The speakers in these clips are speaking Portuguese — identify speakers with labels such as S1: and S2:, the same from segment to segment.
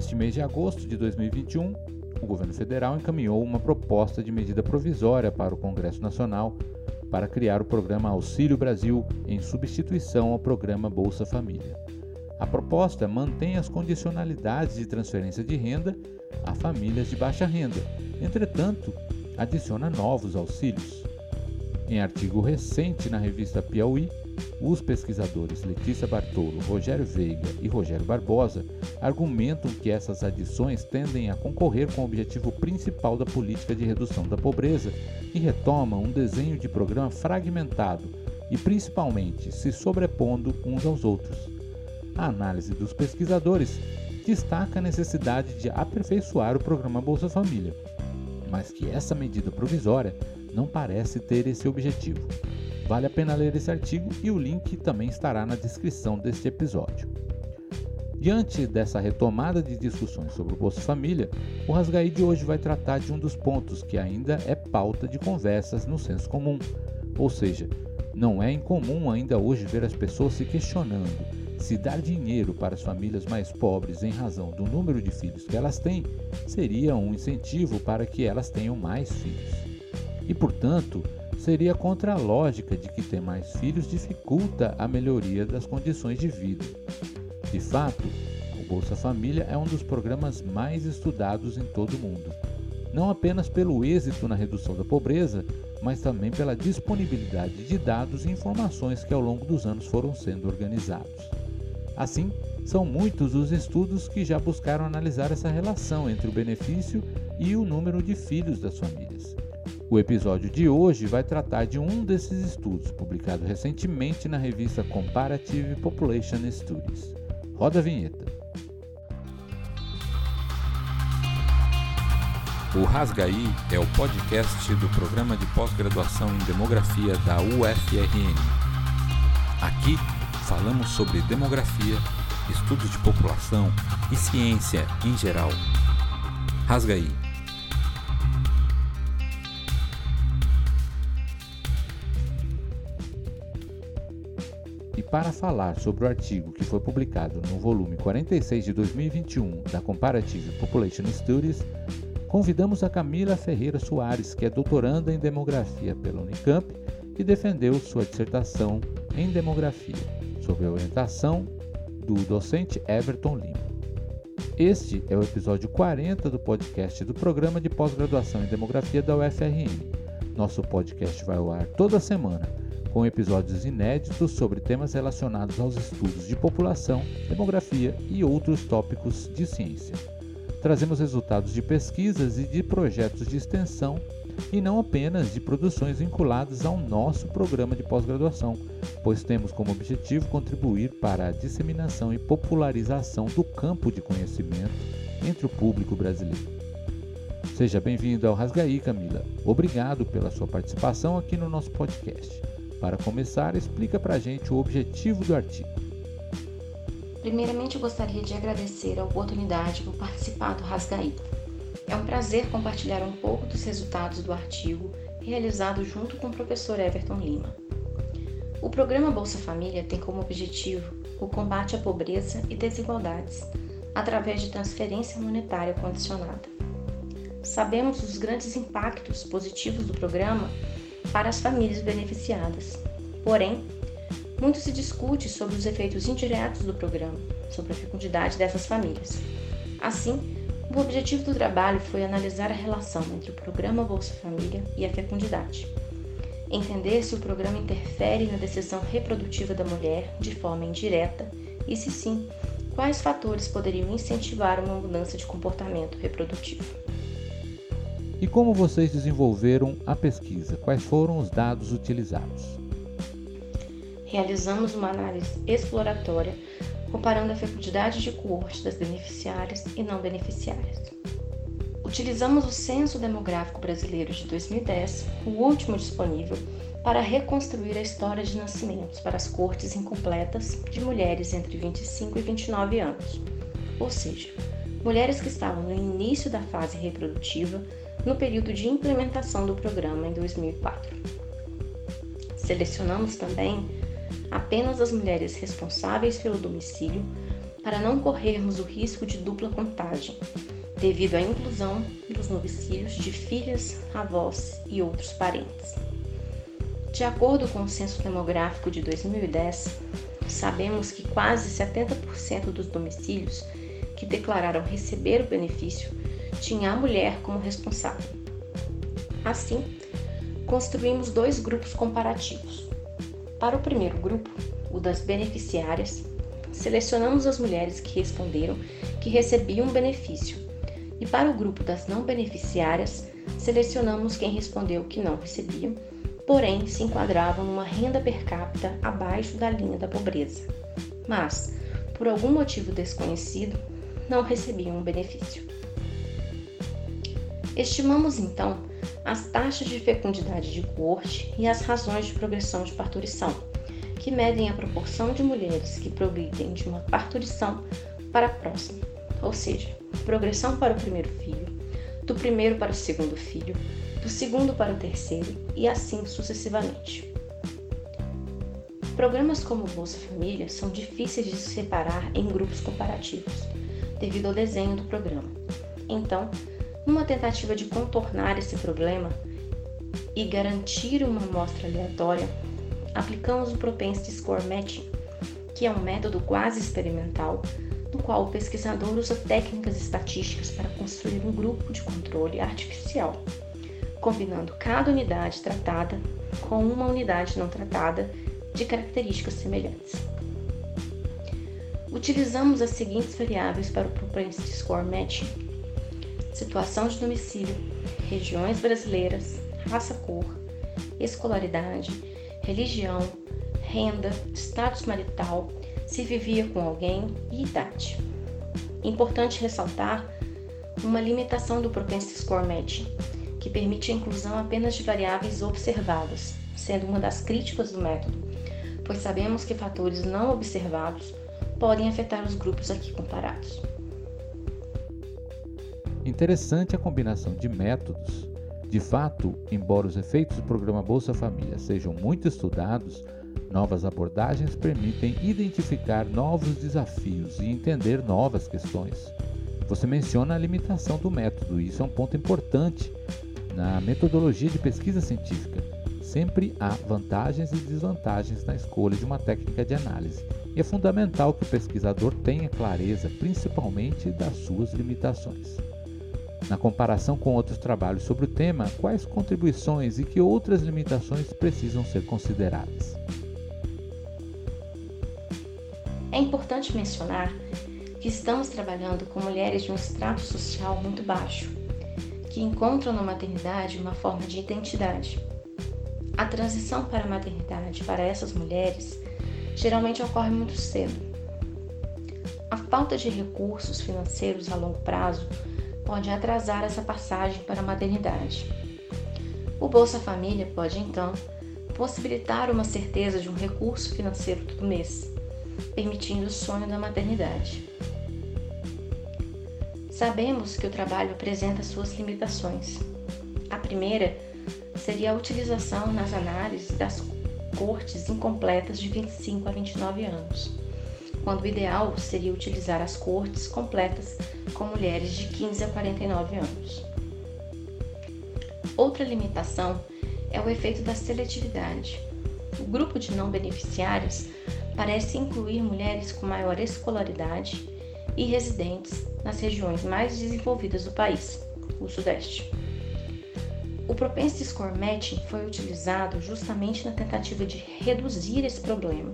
S1: Neste mês de agosto de 2021, o governo federal encaminhou uma proposta de medida provisória para o Congresso Nacional para criar o programa Auxílio Brasil em substituição ao programa Bolsa Família. A proposta mantém as condicionalidades de transferência de renda a famílias de baixa renda, entretanto, adiciona novos auxílios. Em artigo recente na revista Piauí, os pesquisadores Letícia Bartolo, Rogério Veiga e Rogério Barbosa argumentam que essas adições tendem a concorrer com o objetivo principal da política de redução da pobreza e retomam um desenho de programa fragmentado e principalmente se sobrepondo uns aos outros. A análise dos pesquisadores destaca a necessidade de aperfeiçoar o programa Bolsa Família, mas que essa medida provisória não parece ter esse objetivo. Vale a pena ler esse artigo e o link também estará na descrição deste episódio. Diante dessa retomada de discussões sobre o Bolsa Família, o Rasgaí de hoje vai tratar de um dos pontos que ainda é pauta de conversas no senso comum. Ou seja, não é incomum ainda hoje ver as pessoas se questionando se dar dinheiro para as famílias mais pobres em razão do número de filhos que elas têm seria um incentivo para que elas tenham mais filhos. E, portanto, seria contra a lógica de que ter mais filhos dificulta a melhoria das condições de vida. De fato, o Bolsa Família é um dos programas mais estudados em todo o mundo, não apenas pelo êxito na redução da pobreza, mas também pela disponibilidade de dados e informações que ao longo dos anos foram sendo organizados. Assim, são muitos os estudos que já buscaram analisar essa relação entre o benefício e o número de filhos das famílias. O episódio de hoje vai tratar de um desses estudos, publicado recentemente na revista Comparative Population Studies. Roda a vinheta.
S2: O Rasgaí é o podcast do programa de pós-graduação em demografia da UFRN. Aqui falamos sobre demografia, estudos de população e ciência em geral. Rasgaí
S1: para falar sobre o artigo que foi publicado no volume 46 de 2021 da Comparative Population Studies, convidamos a Camila Ferreira Soares, que é doutoranda em demografia pela Unicamp e defendeu sua dissertação em demografia, sob a orientação do docente Everton Lima. Este é o episódio 40 do podcast do Programa de Pós-Graduação em Demografia da UFRN. Nosso podcast vai ao ar toda semana com episódios inéditos sobre temas relacionados aos estudos de população, demografia e outros tópicos de ciência. Trazemos resultados de pesquisas e de projetos de extensão e não apenas de produções vinculadas ao nosso programa de pós-graduação, pois temos como objetivo contribuir para a disseminação e popularização do campo de conhecimento entre o público brasileiro. Seja bem-vindo ao Rasgaí, Camila. Obrigado pela sua participação aqui no nosso podcast. Para começar, explica para a gente o objetivo do artigo.
S3: Primeiramente, eu gostaria de agradecer a oportunidade por participar do Rasgaí. É um prazer compartilhar um pouco dos resultados do artigo realizado junto com o professor Everton Lima. O programa Bolsa Família tem como objetivo o combate à pobreza e desigualdades através de transferência monetária condicionada. Sabemos os grandes impactos positivos do programa para as famílias beneficiadas. Porém, muito se discute sobre os efeitos indiretos do programa, sobre a fecundidade dessas famílias. Assim, o objetivo do trabalho foi analisar a relação entre o programa Bolsa Família e a fecundidade. Entender se o programa interfere na decisão reprodutiva da mulher de forma indireta e, se sim, quais fatores poderiam incentivar uma mudança de comportamento reprodutivo.
S1: E como vocês desenvolveram a pesquisa? Quais foram os dados utilizados?
S3: Realizamos uma análise exploratória comparando a fecundidade de coorte das beneficiárias e não beneficiárias. Utilizamos o Censo Demográfico Brasileiro de 2010, o último disponível, para reconstruir a história de nascimentos para as cortes incompletas de mulheres entre 25 e 29 anos, ou seja, mulheres que estavam no início da fase reprodutiva no período de implementação do programa em 2004. Selecionamos também apenas as mulheres responsáveis pelo domicílio para não corrermos o risco de dupla contagem, devido à inclusão dos novicílios de filhas, avós e outros parentes. De acordo com o Censo Demográfico de 2010, sabemos que quase 70% dos domicílios que declararam receber o benefício tinha a mulher como responsável. Assim, construímos dois grupos comparativos. Para o primeiro grupo, o das beneficiárias, selecionamos as mulheres que responderam que recebiam benefício. E para o grupo das não beneficiárias, selecionamos quem respondeu que não recebiam, porém se enquadravam numa renda per capita abaixo da linha da pobreza. Mas, por algum motivo desconhecido, não recebiam o benefício. Estimamos então as taxas de fecundidade de coorte e as razões de progressão de parturição, que medem a proporção de mulheres que progridem de uma parturição para a próxima, ou seja, progressão para o primeiro filho, do primeiro para o segundo filho, do segundo para o terceiro e assim sucessivamente. Programas como Bolsa Família são difíceis de se separar em grupos comparativos, devido ao desenho do programa. Então, numa tentativa de contornar esse problema e garantir uma amostra aleatória, aplicamos o Propensity Score Matching, que é um método quase experimental no qual o pesquisador usa técnicas estatísticas para construir um grupo de controle artificial, combinando cada unidade tratada com uma unidade não tratada de características semelhantes. Utilizamos as seguintes variáveis para o Propensity Score Matching situação de domicílio, regiões brasileiras, raça-cor, escolaridade, religião, renda, status marital, se vivia com alguém e idade. Importante ressaltar uma limitação do Propensity Score Matching, que permite a inclusão apenas de variáveis observadas, sendo uma das críticas do método, pois sabemos que fatores não observados podem afetar os grupos aqui comparados.
S1: Interessante a combinação de métodos. De fato, embora os efeitos do programa Bolsa Família sejam muito estudados, novas abordagens permitem identificar novos desafios e entender novas questões. Você menciona a limitação do método, e isso é um ponto importante na metodologia de pesquisa científica. Sempre há vantagens e desvantagens na escolha de uma técnica de análise, e é fundamental que o pesquisador tenha clareza, principalmente das suas limitações. Na comparação com outros trabalhos sobre o tema, quais contribuições e que outras limitações precisam ser consideradas?
S3: É importante mencionar que estamos trabalhando com mulheres de um extrato social muito baixo, que encontram na maternidade uma forma de identidade. A transição para a maternidade para essas mulheres geralmente ocorre muito cedo. A falta de recursos financeiros a longo prazo pode atrasar essa passagem para a maternidade. O Bolsa Família pode, então, possibilitar uma certeza de um recurso financeiro todo mês, permitindo o sonho da maternidade. Sabemos que o trabalho apresenta suas limitações. A primeira seria a utilização nas análises das cortes incompletas de 25 a 29 anos quando o ideal seria utilizar as cortes completas com mulheres de 15 a 49 anos. Outra limitação é o efeito da seletividade. O grupo de não beneficiários parece incluir mulheres com maior escolaridade e residentes nas regiões mais desenvolvidas do país, o Sudeste. O Propensity Score Matching foi utilizado justamente na tentativa de reduzir esse problema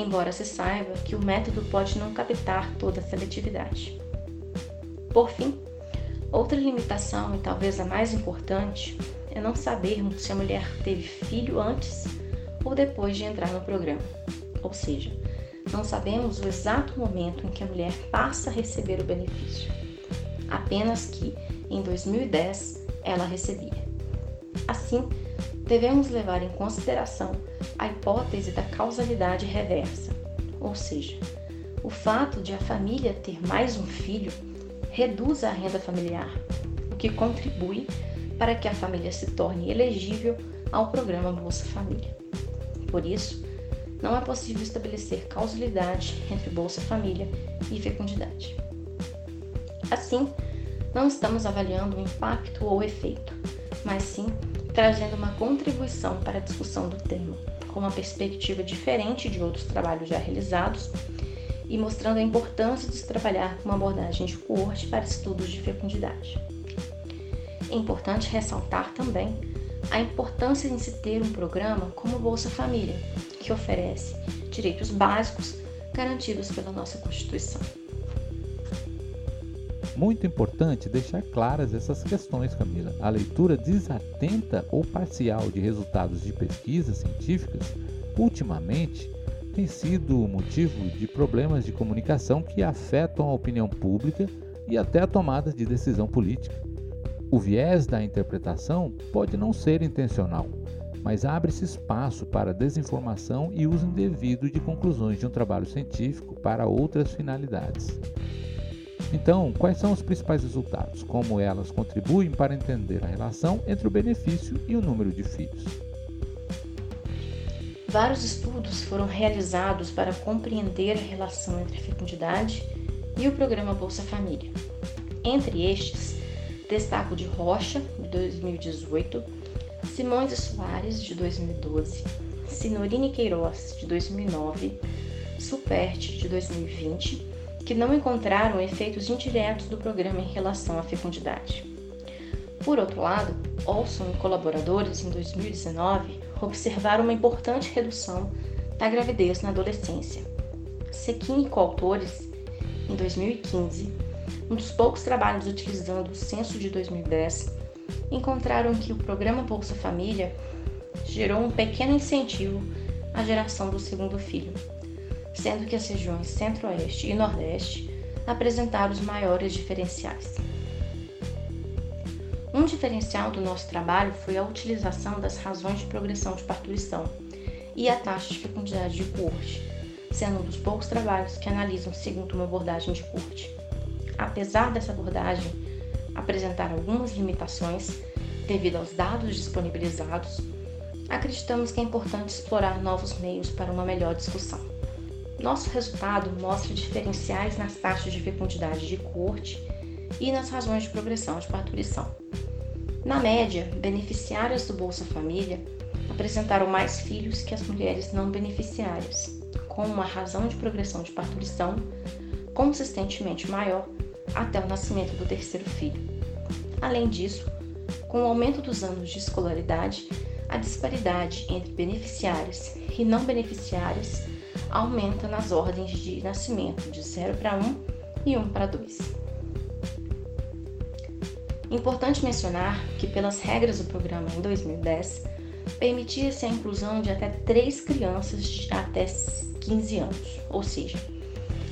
S3: embora se saiba que o método pode não captar toda a seletividade. Por fim, outra limitação, e talvez a mais importante, é não sabermos se a mulher teve filho antes ou depois de entrar no programa. Ou seja, não sabemos o exato momento em que a mulher passa a receber o benefício, apenas que em 2010 ela recebia. Assim, devemos levar em consideração a hipótese da causalidade reversa, ou seja, o fato de a família ter mais um filho reduz a renda familiar, o que contribui para que a família se torne elegível ao programa Bolsa Família. Por isso, não é possível estabelecer causalidade entre Bolsa Família e fecundidade. Assim, não estamos avaliando o impacto ou efeito, mas sim trazendo uma contribuição para a discussão do tema, com uma perspectiva diferente de outros trabalhos já realizados e mostrando a importância de se trabalhar com uma abordagem de coorte para estudos de fecundidade. É importante ressaltar também a importância de se ter um programa como Bolsa Família, que oferece direitos básicos garantidos pela nossa Constituição.
S1: Muito importante deixar claras essas questões, Camila. A leitura desatenta ou parcial de resultados de pesquisas científicas, ultimamente, tem sido motivo de problemas de comunicação que afetam a opinião pública e até a tomada de decisão política. O viés da interpretação pode não ser intencional, mas abre-se espaço para desinformação e uso indevido de conclusões de um trabalho científico para outras finalidades. Então, quais são os principais resultados? Como elas contribuem para entender a relação entre o benefício e o número de filhos?
S3: Vários estudos foram realizados para compreender a relação entre a fecundidade e o programa Bolsa Família. Entre estes, Destaco de Rocha, de 2018, Simões Soares, de 2012, Sinorini Queiroz, de 2009, Superte, de 2020, que não encontraram efeitos indiretos do programa em relação à fecundidade. Por outro lado, Olson e colaboradores, em 2019, observaram uma importante redução da gravidez na adolescência. Sequin e coautores, em 2015, um dos poucos trabalhos utilizando o censo de 2010, encontraram que o programa Bolsa Família gerou um pequeno incentivo à geração do segundo filho, sendo que as regiões Centro-Oeste e Nordeste apresentaram os maiores diferenciais. Um diferencial do nosso trabalho foi a utilização das razões de progressão de parturição e a taxa de fecundidade de corte, sendo um dos poucos trabalhos que analisam segundo uma abordagem de corte apesar dessa abordagem apresentar algumas limitações devido aos dados disponibilizados, acreditamos que é importante explorar novos meios para uma melhor discussão. Nosso resultado mostra diferenciais nas taxas de fecundidade de corte e nas razões de progressão de parturição. Na média, beneficiárias do Bolsa Família apresentaram mais filhos que as mulheres não beneficiárias, com uma razão de progressão de parturição consistentemente maior até o nascimento do terceiro filho. Além disso, com o aumento dos anos de escolaridade, a disparidade entre beneficiários e não beneficiários aumenta nas ordens de nascimento de 0 para 1 e 1 para 2. Importante mencionar que, pelas regras do programa em 2010, permitia-se a inclusão de até três crianças de até 15 anos, ou seja,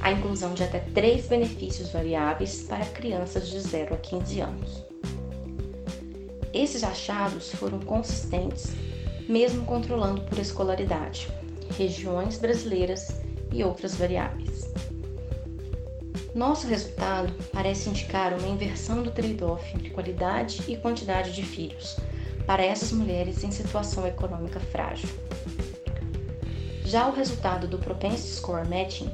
S3: a inclusão de até três benefícios variáveis para crianças de 0 a 15 anos. Esses achados foram consistentes, mesmo controlando por escolaridade, regiões brasileiras e outras variáveis. Nosso resultado parece indicar uma inversão do trade-off entre qualidade e quantidade de filhos para essas mulheres em situação econômica frágil. Já o resultado do Propensity Score Matching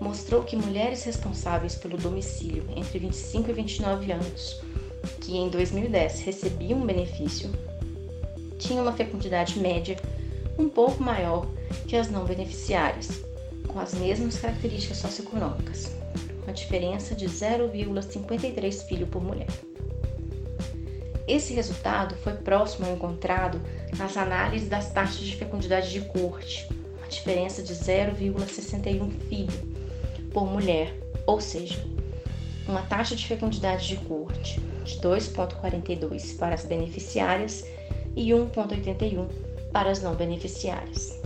S3: mostrou que mulheres responsáveis pelo domicílio entre 25 e 29 anos, que em 2010 recebiam um benefício, tinham uma fecundidade média um pouco maior que as não beneficiárias, com as mesmas características socioeconômicas, uma diferença de 0,53 filho por mulher. Esse resultado foi próximo ao encontrado nas análises das taxas de fecundidade de corte, uma diferença de 0,61 filho por mulher, ou seja, uma taxa de fecundidade de corte de 2,42 para as beneficiárias e 1,81 para as não beneficiárias.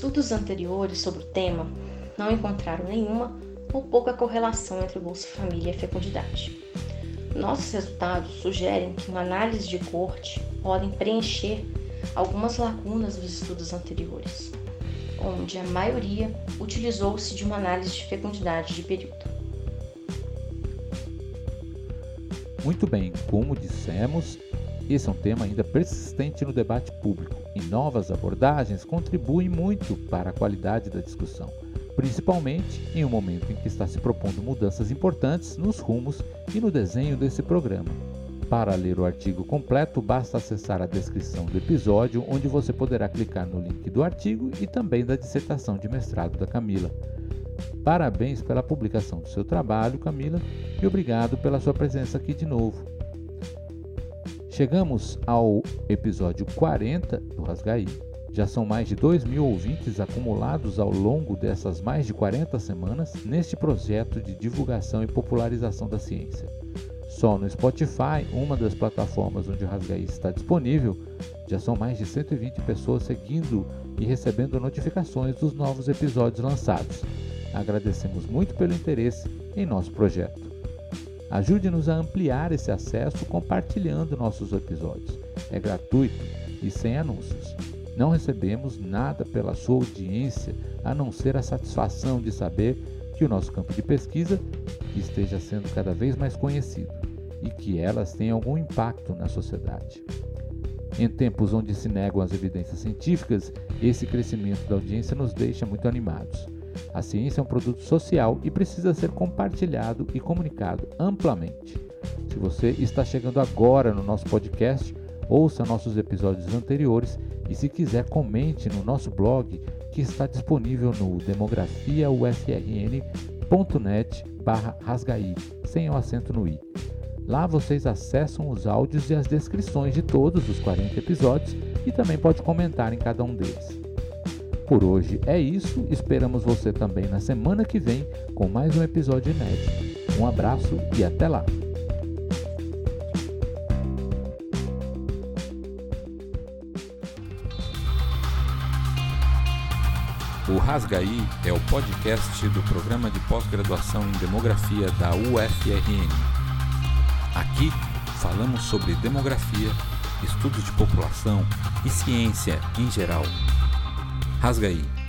S3: Estudos anteriores sobre o tema não encontraram nenhuma ou pouca correlação entre Bolsa Família e fecundidade. Nossos resultados sugerem que uma análise de corte podem preencher algumas lacunas dos estudos anteriores onde a maioria utilizou-se de uma análise de fecundidade de período.
S1: Muito bem, como dissemos, Esse é um tema ainda persistente no debate público e novas abordagens contribuem muito para a qualidade da discussão, principalmente em um momento em que está se propondo mudanças importantes nos rumos e no desenho desse programa. Para ler o artigo completo, basta acessar a descrição do episódio, onde você poderá clicar no link do artigo e também da dissertação de mestrado da Camila. Parabéns pela publicação do seu trabalho, Camila, e obrigado pela sua presença aqui de novo. Chegamos ao episódio 40 do Rasgaí. Já são mais de 2 mil ouvintes acumulados ao longo dessas mais de 40 semanas neste projeto de divulgação e popularização da ciência. Só no Spotify, uma das plataformas onde o Rasgaí está disponível, já são mais de 120 pessoas seguindo e recebendo notificações dos novos episódios lançados. Agradecemos muito pelo interesse em nosso projeto. Ajude-nos a ampliar esse acesso compartilhando nossos episódios. É gratuito e sem anúncios. Não recebemos nada pela sua audiência a não ser a satisfação de saber que o nosso campo de pesquisa esteja sendo cada vez mais conhecido e que elas tenham algum impacto na sociedade. Em tempos onde se negam as evidências científicas, esse crescimento da audiência nos deixa muito animados. A ciência é um produto social e precisa ser compartilhado e comunicado amplamente. Se você está chegando agora no nosso podcast, ouça nossos episódios anteriores e, se quiser, comente no nosso blog que está disponível no demografiaufrn.net/rasgaí, sem o acento no i. Lá vocês acessam os áudios e as descrições de todos os 40 episódios e também pode comentar em cada um deles. Por hoje é isso, esperamos você também na semana que vem com mais um episódio inédito. Um abraço e até lá!
S2: O Rasgaí é o podcast do programa de pós-graduação em Demografia da UFRN. Aqui falamos sobre demografia, estudos de população e ciência em geral. Rasga aí.